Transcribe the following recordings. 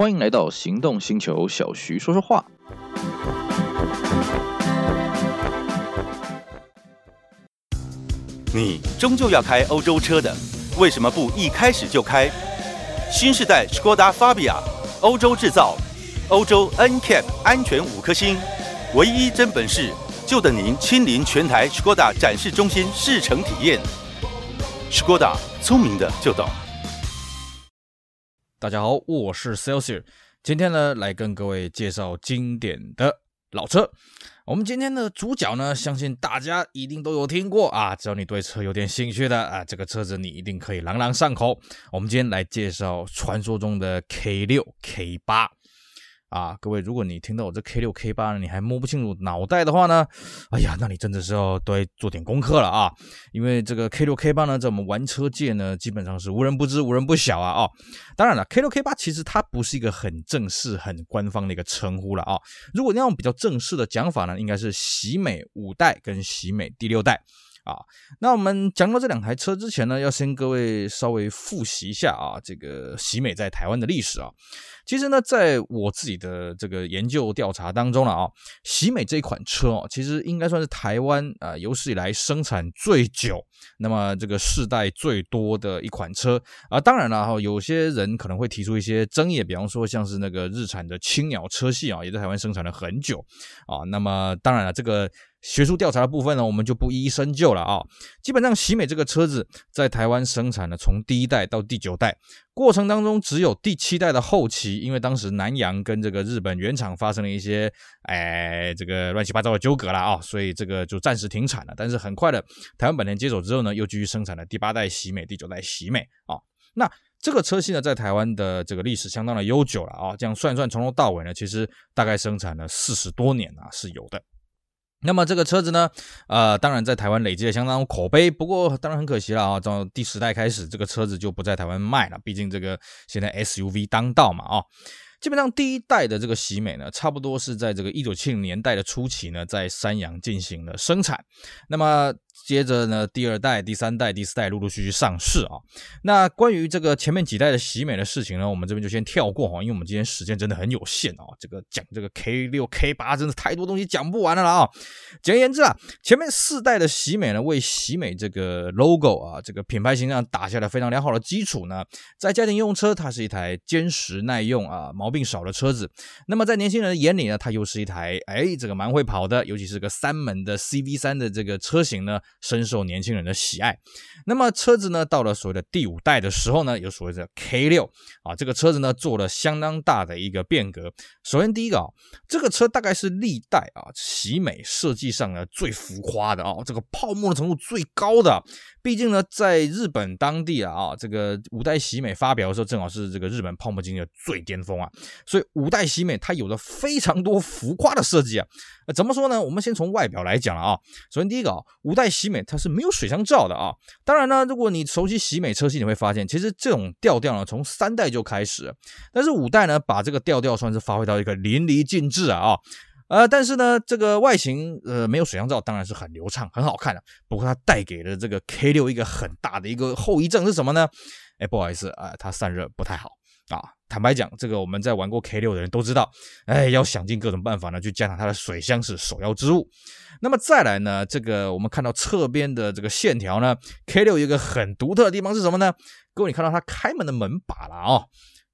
欢迎来到行动星球，小徐说说话。你终究要开欧洲车的，为什么不一开始就开新世代 Skoda Fabia？欧洲制造，欧洲 NCAP 安全五颗星，唯一真本事，就等您亲临全台 Skoda 展示中心试乘体验。Skoda，聪明的就懂。大家好，我是 Celsius，今天呢来跟各位介绍经典的老车。我们今天的主角呢，相信大家一定都有听过啊，只要你对车有点兴趣的啊，这个车子你一定可以朗朗上口。我们今天来介绍传说中的 K 六 K 八。啊，各位，如果你听到我这 K 六 K 八呢，你还摸不清楚脑袋的话呢，哎呀，那你真的是要多做点功课了啊！因为这个 K 六 K 八呢，在我们玩车界呢，基本上是无人不知、无人不晓啊！哦，当然了，K 六 K 八其实它不是一个很正式、很官方的一个称呼了啊。如果你要用比较正式的讲法呢，应该是喜美五代跟喜美第六代。啊，那我们讲到这两台车之前呢，要先各位稍微复习一下啊，这个喜美在台湾的历史啊。其实呢，在我自己的这个研究调查当中了啊，喜美这一款车哦，其实应该算是台湾啊有史以来生产最久，那么这个世代最多的一款车啊。当然了哈，有些人可能会提出一些争议，比方说像是那个日产的青鸟车系啊，也在台湾生产了很久啊。那么当然了，这个。学术调查的部分呢，我们就不一一深究了啊。基本上，喜美这个车子在台湾生产了，从第一代到第九代过程当中，只有第七代的后期，因为当时南洋跟这个日本原厂发生了一些，哎，这个乱七八糟的纠葛了啊，所以这个就暂时停产了。但是很快的，台湾本田接手之后呢，又继续生产了第八代喜美、第九代喜美啊。那这个车系呢，在台湾的这个历史相当的悠久了啊。这样算算，从头到尾呢，其实大概生产了四十多年啊，是有的。那么这个车子呢，呃，当然在台湾累积了相当口碑，不过当然很可惜了啊，从第十代开始，这个车子就不在台湾卖了，毕竟这个现在 SUV 当道嘛，啊。基本上第一代的这个喜美呢，差不多是在这个一九七零年代的初期呢，在三洋进行了生产。那么接着呢，第二代、第三代、第四代陆陆续续上市啊。那关于这个前面几代的喜美的事情呢，我们这边就先跳过哈，因为我们今天时间真的很有限啊。这个讲这个 K 六、K 八，真的太多东西讲不完了啊。简而言之啊，前面四代的喜美呢，为喜美这个 logo 啊，这个品牌形象打下了非常良好的基础呢。在家庭用车，它是一台坚实耐用啊，毛病少的车子。那么在年轻人的眼里呢，它又是一台哎，这个蛮会跑的，尤其是个三门的 CV 三的这个车型呢。深受年轻人的喜爱。那么车子呢，到了所谓的第五代的时候呢，有所谓的 K 六啊，这个车子呢做了相当大的一个变革。首先第一个啊，这个车大概是历代啊喜美设计上呢最浮夸的啊，这个泡沫的程度最高的。毕竟呢，在日本当地啊，这个五代喜美发表的时候，正好是这个日本泡沫经济的最巅峰啊，所以五代喜美它有着非常多浮夸的设计啊。怎么说呢？我们先从外表来讲了啊。首先第一个啊，五代喜美它是没有水箱罩的啊。当然呢，如果你熟悉喜美车系，你会发现其实这种调调呢，从三代就开始，但是五代呢，把这个调调算是发挥到一个淋漓尽致啊啊。呃，但是呢，这个外形呃没有水箱罩，当然是很流畅、很好看的。不过它带给了这个 K 六一个很大的一个后遗症是什么呢？哎，不好意思啊，它散热不太好啊。坦白讲，这个我们在玩过 K 六的人都知道，哎，要想尽各种办法呢，去加强它的水箱是首要之务。那么再来呢，这个我们看到侧边的这个线条呢，K 六有一个很独特的地方是什么呢？各位，你看到它开门的门把了啊、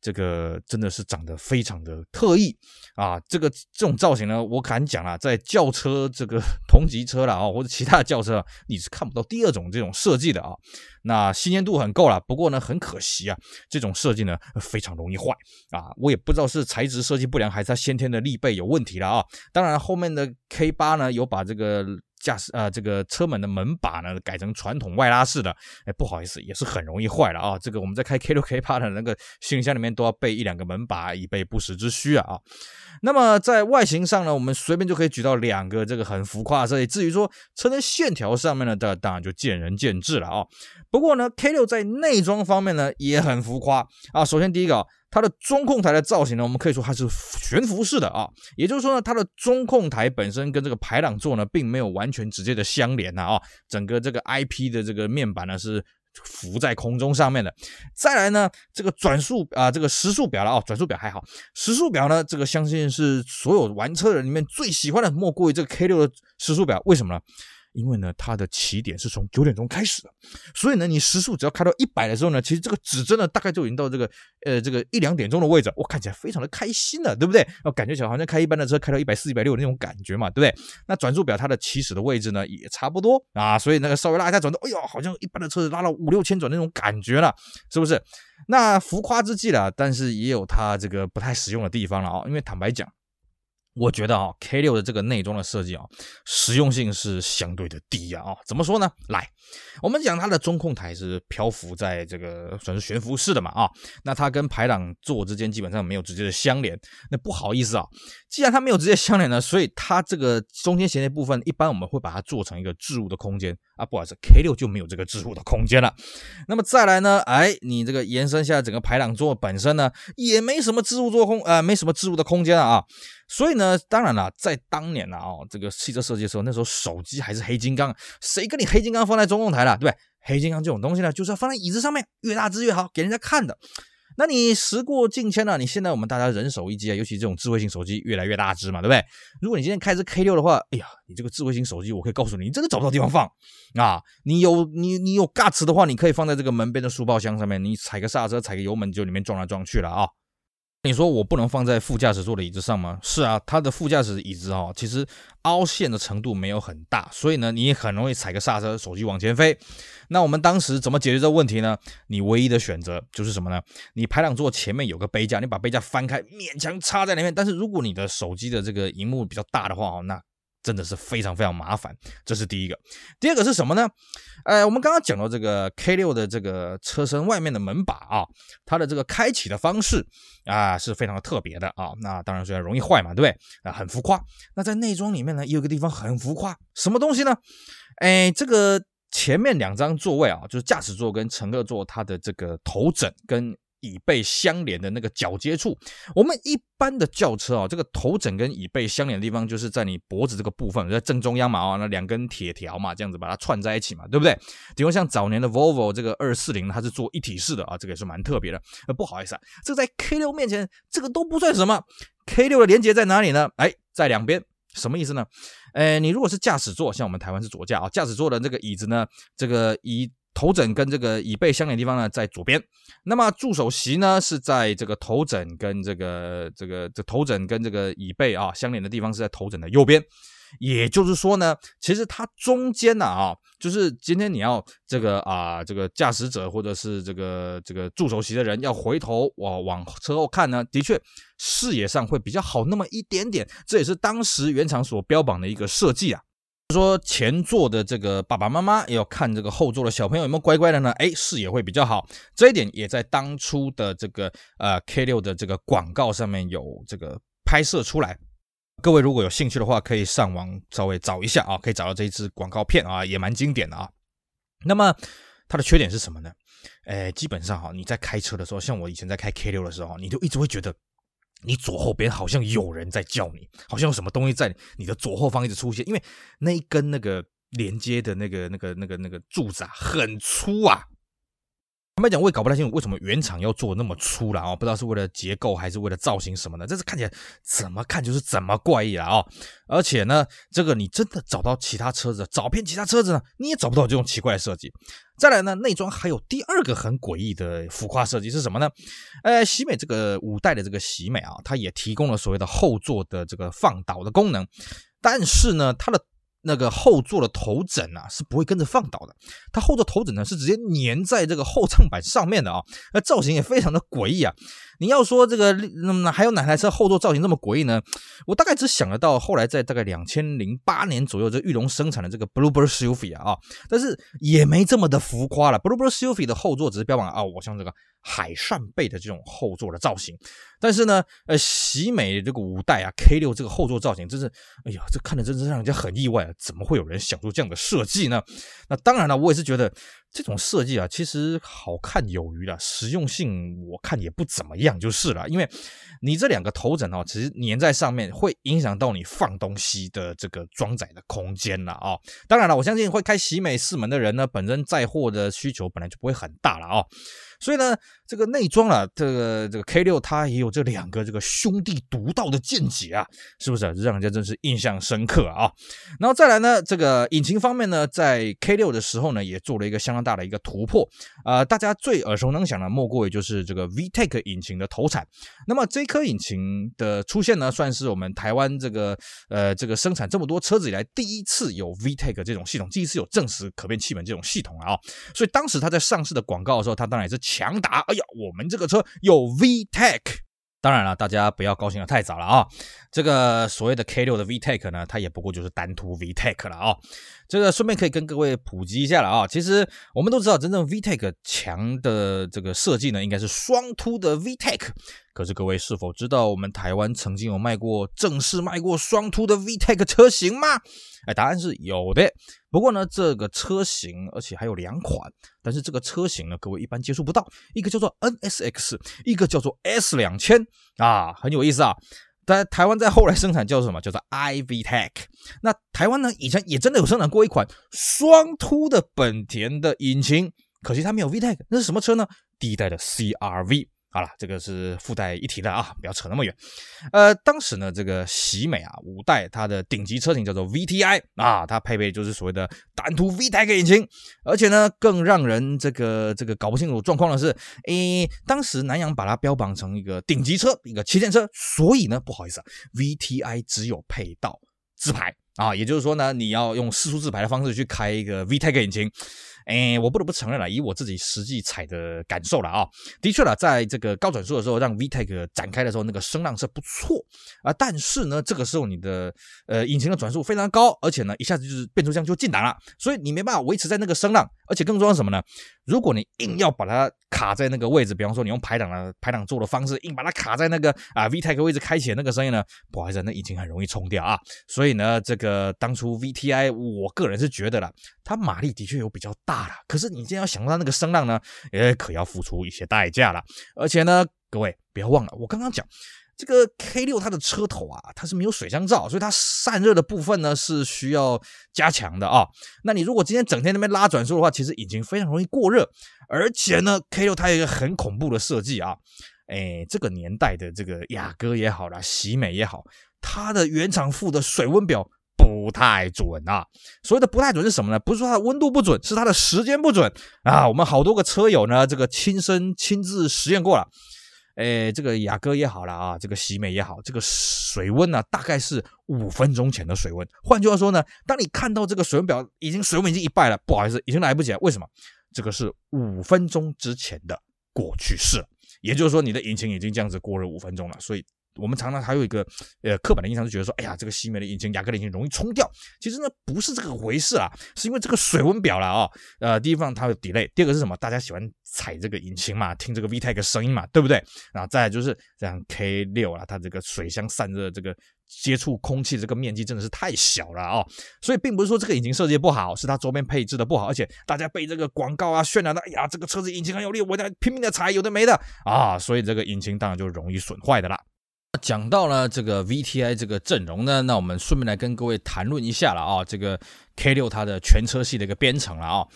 这个真的是长得非常的特异啊！这个这种造型呢，我敢讲啊，在轿车这个同级车了啊，或者其他轿车，你是看不到第二种这种设计的啊。那新鲜度很够了，不过呢，很可惜啊，这种设计呢非常容易坏啊。我也不知道是材质设计不良，还是它先天的立背有问题了啊。当然，后面的 K 八呢有把这个。驾驶啊，这个车门的门把呢，改成传统外拉式的，哎，不好意思，也是很容易坏了啊。这个我们在开 K 六 K 八的那个行李箱里面都要备一两个门把，以备不时之需啊。那么在外形上呢，我们随便就可以举到两个这个很浮夸的设计。至于说车身线条上面呢，当当然就见仁见智了啊。不过呢，K 六在内装方面呢也很浮夸啊。首先第一个。它的中控台的造型呢，我们可以说它是悬浮式的啊，也就是说呢，它的中控台本身跟这个排挡座呢，并没有完全直接的相连呐啊，整个这个 IP 的这个面板呢是浮在空中上面的。再来呢，这个转速啊，这个时速表了哦，转速表还好，时速表呢，这个相信是所有玩车人里面最喜欢的，莫过于这个 K6 的时速表。为什么呢？因为呢，它的起点是从九点钟开始的，所以呢，你时速只要开到一百的时候呢，其实这个指针呢，大概就已经到这个呃这个一两点钟的位置，我看起来非常的开心了，对不对？我感觉起来好像开一般的车开到一百四、一百六那种感觉嘛，对不对？那转速表它的起始的位置呢，也差不多啊，所以那个稍微拉一下转速，哎呦，好像一般的车子拉了五六千转那种感觉了，是不是？那浮夸之计了，但是也有它这个不太实用的地方了啊，因为坦白讲。我觉得啊，K 六的这个内装的设计啊，实用性是相对的低啊。怎么说呢？来，我们讲它的中控台是漂浮在这个算是悬浮式的嘛啊，那它跟排挡座之间基本上没有直接的相连。那不好意思啊，既然它没有直接相连呢，所以它这个中间衔接部分，一般我们会把它做成一个置物的空间啊。不好意思，K6 就没有这个置物的空间了。那么再来呢，哎，你这个延伸下整个排挡座本身呢，也没什么置物做空，呃，没什么置物的空间了啊。所以呢，当然了，在当年呢，哦，这个汽车设计的时候，那时候手机还是黑金刚，谁跟你黑金刚放在中控台了，对不对？黑金刚这种东西呢，就是要放在椅子上面，越大只越好，给人家看的。那你时过境迁了，你现在我们大家人手一机啊，尤其这种智慧型手机越来越大只嘛，对不对？如果你今天开只 K 六的话，哎呀，你这个智慧型手机，我可以告诉你，你真的找不到地方放啊！你有你你有 guts 的话，你可以放在这个门边的书包箱上面，你踩个刹车，踩个油门就里面撞来撞去了啊。你说我不能放在副驾驶座的椅子上吗？是啊，它的副驾驶椅子哦，其实凹陷的程度没有很大，所以呢，你也很容易踩个刹车，手机往前飞。那我们当时怎么解决这个问题呢？你唯一的选择就是什么呢？你排挡座前面有个杯架，你把杯架翻开，勉强插在里面。但是如果你的手机的这个荧幕比较大的话哦，那真的是非常非常麻烦，这是第一个。第二个是什么呢？呃，我们刚刚讲到这个 K6 的这个车身外面的门把啊，它的这个开启的方式啊是非常的特别的啊。那当然虽然容易坏嘛，对不对？啊，很浮夸。那在内装里面呢，也有个地方很浮夸，什么东西呢？哎，这个前面两张座位啊，就是驾驶座跟乘客座，它的这个头枕跟。椅背相连的那个角接处，我们一般的轿车啊，这个头枕跟椅背相连的地方，就是在你脖子这个部分，在正中央嘛，啊，那两根铁条嘛，这样子把它串在一起嘛，对不对？比如像早年的 Volvo 这个二四零，它是做一体式的啊，这个也是蛮特别的。呃，不好意思啊，这个在 K 六面前，这个都不算什么。K 六的连接在哪里呢？哎，在两边，什么意思呢？哎，你如果是驾驶座，像我们台湾是左驾啊，驾驶座的这个椅子呢，这个椅。头枕跟这个椅背相连的地方呢，在左边。那么助手席呢，是在这个头枕跟这个这个这头枕跟这个椅背啊相连的地方是在头枕的右边。也就是说呢，其实它中间呢啊，就是今天你要这个啊这个驾驶者或者是这个这个助手席的人要回头往往车后看呢，的确视野上会比较好那么一点点。这也是当时原厂所标榜的一个设计啊。说前座的这个爸爸妈妈要看这个后座的小朋友有没有乖乖的呢？哎，视野会比较好。这一点也在当初的这个呃 K6 的这个广告上面有这个拍摄出来。各位如果有兴趣的话，可以上网稍微找一下啊，可以找到这一支广告片啊，也蛮经典的啊。那么它的缺点是什么呢？哎，基本上哈，你在开车的时候，像我以前在开 K6 的时候，你就一直会觉得。你左后边好像有人在叫你，好像有什么东西在你的左后方一直出现，因为那一根那个连接的那个、那个、那个、那个柱子啊，很粗啊。坦白讲，我也搞不太清楚为什么原厂要做那么粗了啊，不知道是为了结构还是为了造型什么的，这是看起来怎么看就是怎么怪异了啊。而且呢，这个你真的找到其他车子，找遍其他车子呢，你也找不到这种奇怪的设计。再来呢，内装还有第二个很诡异的浮夸设计是什么呢？呃，喜美这个五代的这个喜美啊，它也提供了所谓的后座的这个放倒的功能，但是呢，它的。那个后座的头枕啊，是不会跟着放倒的，它后座头枕呢是直接粘在这个后舱板上面的啊，那造型也非常的诡异啊。你要说这个，那么还有哪台车后座造型这么诡异呢？我大概只想得到后来在大概两千零八年左右，这裕隆生产的这个 Bluebird Sylvia 啊，但是也没这么的浮夸了。Bluebird Sylvia 的后座只是标榜啊，我像这个海扇贝的这种后座的造型，但是呢，呃，喜美这个五代啊 K 六这个后座造型真是，哎呀，这看着真是让人家很意外啊，怎么会有人想出这样的设计呢？那当然了，我也是觉得这种设计啊，其实好看有余了，实用性我看也不怎么样，就是了。因为你这两个头枕哦，其实粘在上面会影响到你放东西的这个装载的空间了啊。当然了，我相信会开喜美四门的人呢，本身载货的需求本来就不会很大了啊。所以呢，这个内装啊，这个这个 K6 它也有这两个这个兄弟独到的见解啊，是不是让人家真是印象深刻啊？然后再来呢，这个引擎方面呢，在 K6 的时候呢，也做了一个相当大的一个突破啊、大家最耳熟能详的莫过于就是这个 VTEC 引擎的投产。那么这颗引擎的出现呢，算是我们台湾这个呃这个生产这么多车子以来第一次有 VTEC 这种系统，第一次有正时可变气门这种系统啊。所以当时他在上市的广告的时候，他当然也是。强打！哎我们这个车有 VTEC。当然了，大家不要高兴的太早了啊。这个所谓的 K 六的 VTEC 呢，它也不过就是单凸 VTEC 了啊。这个顺便可以跟各位普及一下了啊。其实我们都知道，真正 VTEC 强的这个设计呢，应该是双凸的 VTEC。可是各位是否知道，我们台湾曾经有卖过正式卖过双凸的 VTEC 车型吗？哎，答案是有的。不过呢，这个车型而且还有两款，但是这个车型呢，各位一般接触不到。一个叫做 NSX，一个叫做 S 两千啊，很有意思啊。在台湾在后来生产叫做什么？叫做 iVTEC。那台湾呢，以前也真的有生产过一款双凸的本田的引擎，可惜它没有 VTEC。那是什么车呢？第一代的 CRV。好了，这个是附带一提的啊，不要扯那么远。呃，当时呢，这个喜美啊五代它的顶级车型叫做 VTI 啊，它配备就是所谓的单图 VTEC 引擎，而且呢，更让人这个这个搞不清楚状况的是，诶，当时南阳把它标榜成一个顶级车，一个旗舰车，所以呢，不好意思啊，VTI 只有配到自排啊，也就是说呢，你要用四速自排的方式去开一个 VTEC 引擎。哎，我不得不承认了，以我自己实际踩的感受了啊，的确了，在这个高转速的时候，让 VTEC 展开的时候，那个声浪是不错啊。但是呢，这个时候你的呃引擎的转速非常高，而且呢，一下子就是变速箱就进档了，所以你没办法维持在那个声浪。而且更重要什么呢？如果你硬要把它卡在那个位置，比方说你用排档的排档座的方式硬把它卡在那个啊 VTEC 位置开启的那个声音呢，不好意思，那引擎很容易冲掉啊。所以呢，这个当初 VTI 我个人是觉得了，它马力的确有比较大啦，可是你今天要想到那个声浪呢，也可要付出一些代价了。而且呢，各位不要忘了，我刚刚讲。这个 K 六它的车头啊，它是没有水箱罩，所以它散热的部分呢是需要加强的啊。那你如果今天整天那边拉转速的话，其实引擎非常容易过热。而且呢，K 六它有一个很恐怖的设计啊，哎，这个年代的这个雅阁也好啦，喜美也好，它的原厂附的水温表不太准啊。所谓的不太准是什么呢？不是说它的温度不准，是它的时间不准啊。我们好多个车友呢，这个亲身亲自实验过了。诶，这个雅阁也好了啊，这个喜美也好，这个水温呢，大概是五分钟前的水温。换句话说呢，当你看到这个水温表已经水温已经一半了，不好意思，已经来不及了。为什么？这个是五分钟之前的过去式，也就是说，你的引擎已经这样子过了五分钟了，所以。我们常常还有一个呃刻板的印象，是觉得说，哎呀，这个西梅的引擎、雅阁的引擎容易冲掉。其实呢，不是这个回事啊，是因为这个水温表了啊、呃，第一方它有 delay，第二个是什么？大家喜欢踩这个引擎嘛，听这个 VTEC 声音嘛，对不对？然后再就是这样 K 六啊，它这个水箱散热这个接触空气这个面积真的是太小了啊、所以并不是说这个引擎设计不好，是它周边配置的不好，而且大家被这个广告啊渲染的，哎呀，这个车子引擎很有力，我在拼命的踩，有的没的啊，所以这个引擎当然就容易损坏的啦。讲到了这个 VTI 这个阵容呢，那我们顺便来跟各位谈论一下了啊，这个 K 六它的全车系的一个编程了啊。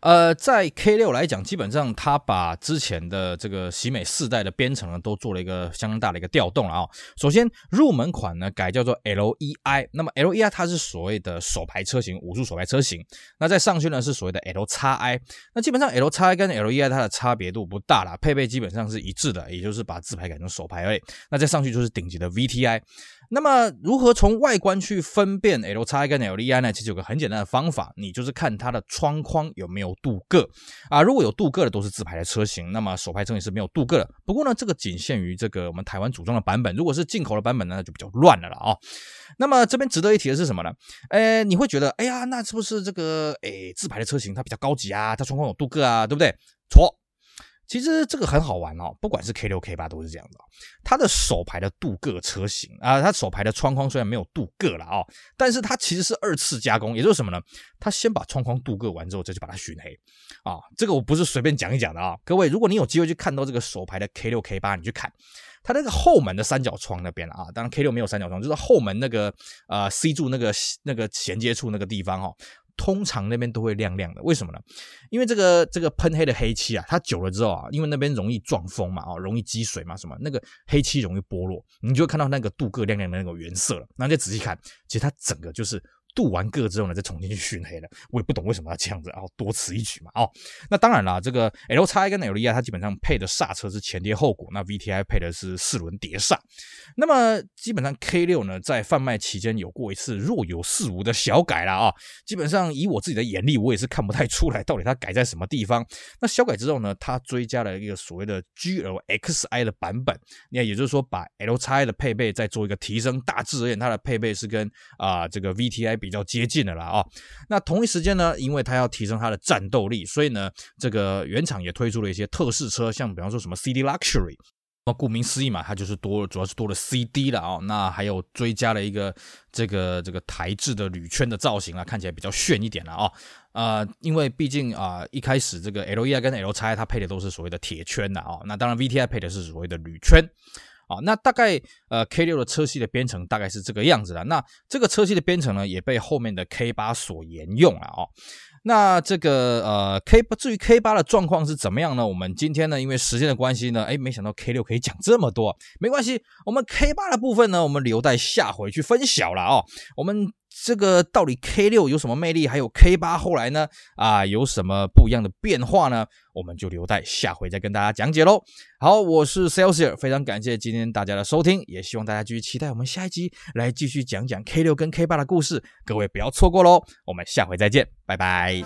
呃，在 K 六来讲，基本上它把之前的这个喜美四代的编程呢，都做了一个相当大的一个调动了啊。首先，入门款呢改叫做 LEI，那么 LEI 它是所谓的手排车型，五速手排车型。那再上去呢是所谓的 LXi，那基本上 LXi 跟 LEI 它的差别度不大啦，配备基本上是一致的，也就是把自排改成手排而已。那再上去就是顶级的 VTI。那么如何从外观去分辨 LXi 跟 L D I 呢？其实有个很简单的方法，你就是看它的窗框有没有镀铬啊。如果有镀铬的都是自排的车型，那么手排车型是没有镀铬的。不过呢，这个仅限于这个我们台湾组装的版本，如果是进口的版本呢，就比较乱了了啊。那么这边值得一提的是什么呢？诶，你会觉得，哎呀，那是不是这个诶自排的车型它比较高级啊？它窗框有镀铬啊，对不对？错。其实这个很好玩哦，不管是 K 六 K 八都是这样的。它的首排的镀铬车型啊，它首排的窗框虽然没有镀铬了哦，但是它其实是二次加工，也就是什么呢？它先把窗框镀铬完之后，再去把它熏黑啊。这个我不是随便讲一讲的啊，各位，如果你有机会去看到这个首排的 K 六 K 八，你去看它那个后门的三角窗那边啊。当然 K 六没有三角窗，就是后门那个呃 C 柱那个那个衔接处那个地方哈。通常那边都会亮亮的，为什么呢？因为这个这个喷黑的黑漆啊，它久了之后啊，因为那边容易撞风嘛，哦，容易积水嘛，什么那个黑漆容易剥落，你就会看到那个镀铬亮亮的那个原色了。然后再仔细看，其实它整个就是。镀完铬之后呢，再重新去熏黑的，我也不懂为什么要这样子，然后多此一举嘛。哦，那当然啦，这个 LXi 跟 LEI 它基本上配的刹车是前碟后鼓，那 VTI 配的是四轮碟刹。那么基本上 K6 呢，在贩卖期间有过一次若有似无的小改啦。啊。基本上以我自己的眼力，我也是看不太出来到底它改在什么地方。那小改之后呢，它追加了一个所谓的 GLXi 的版本，那也就是说把 LXi 的配备再做一个提升，大致而言它的配备是跟啊、这个 VTI 比。比较接近的啦啊，那同一时间呢，因为它要提升它的战斗力，所以呢，这个原厂也推出了一些特试车，像比方说什么 CD Luxury，那顾名思义嘛，它就是多，主要是多了 CD 了啊。那还有追加了一个这个这个台制的铝圈的造型啊，看起来比较炫一点了啊。呃，因为毕竟啊、一开始这个 LEI 跟 LXi 它配的都是所谓的铁圈的啊，那当然 VTI 配的是所谓的铝圈。啊，那大概呃 K 六的车系的编程大概是这个样子的。那这个车系的编程呢，也被后面的 K 八所沿用了哦。那这个呃 K 八至于 K 八的状况是怎么样呢？我们今天呢，因为时间的关系呢，哎，没想到 K 六可以讲这么多，没关系，我们 K 八的部分呢，我们留待下回去分享了哦。我们。这个到底 K 六有什么魅力？还有 K 八后来呢？啊，有什么不一样的变化呢？我们就留待下回再跟大家讲解喽。好，我是 Celsius，非常感谢今天大家的收听，也希望大家继续期待我们下一集来继续讲讲 K 六跟 K 八的故事。各位不要错过喽，我们下回再见，拜拜。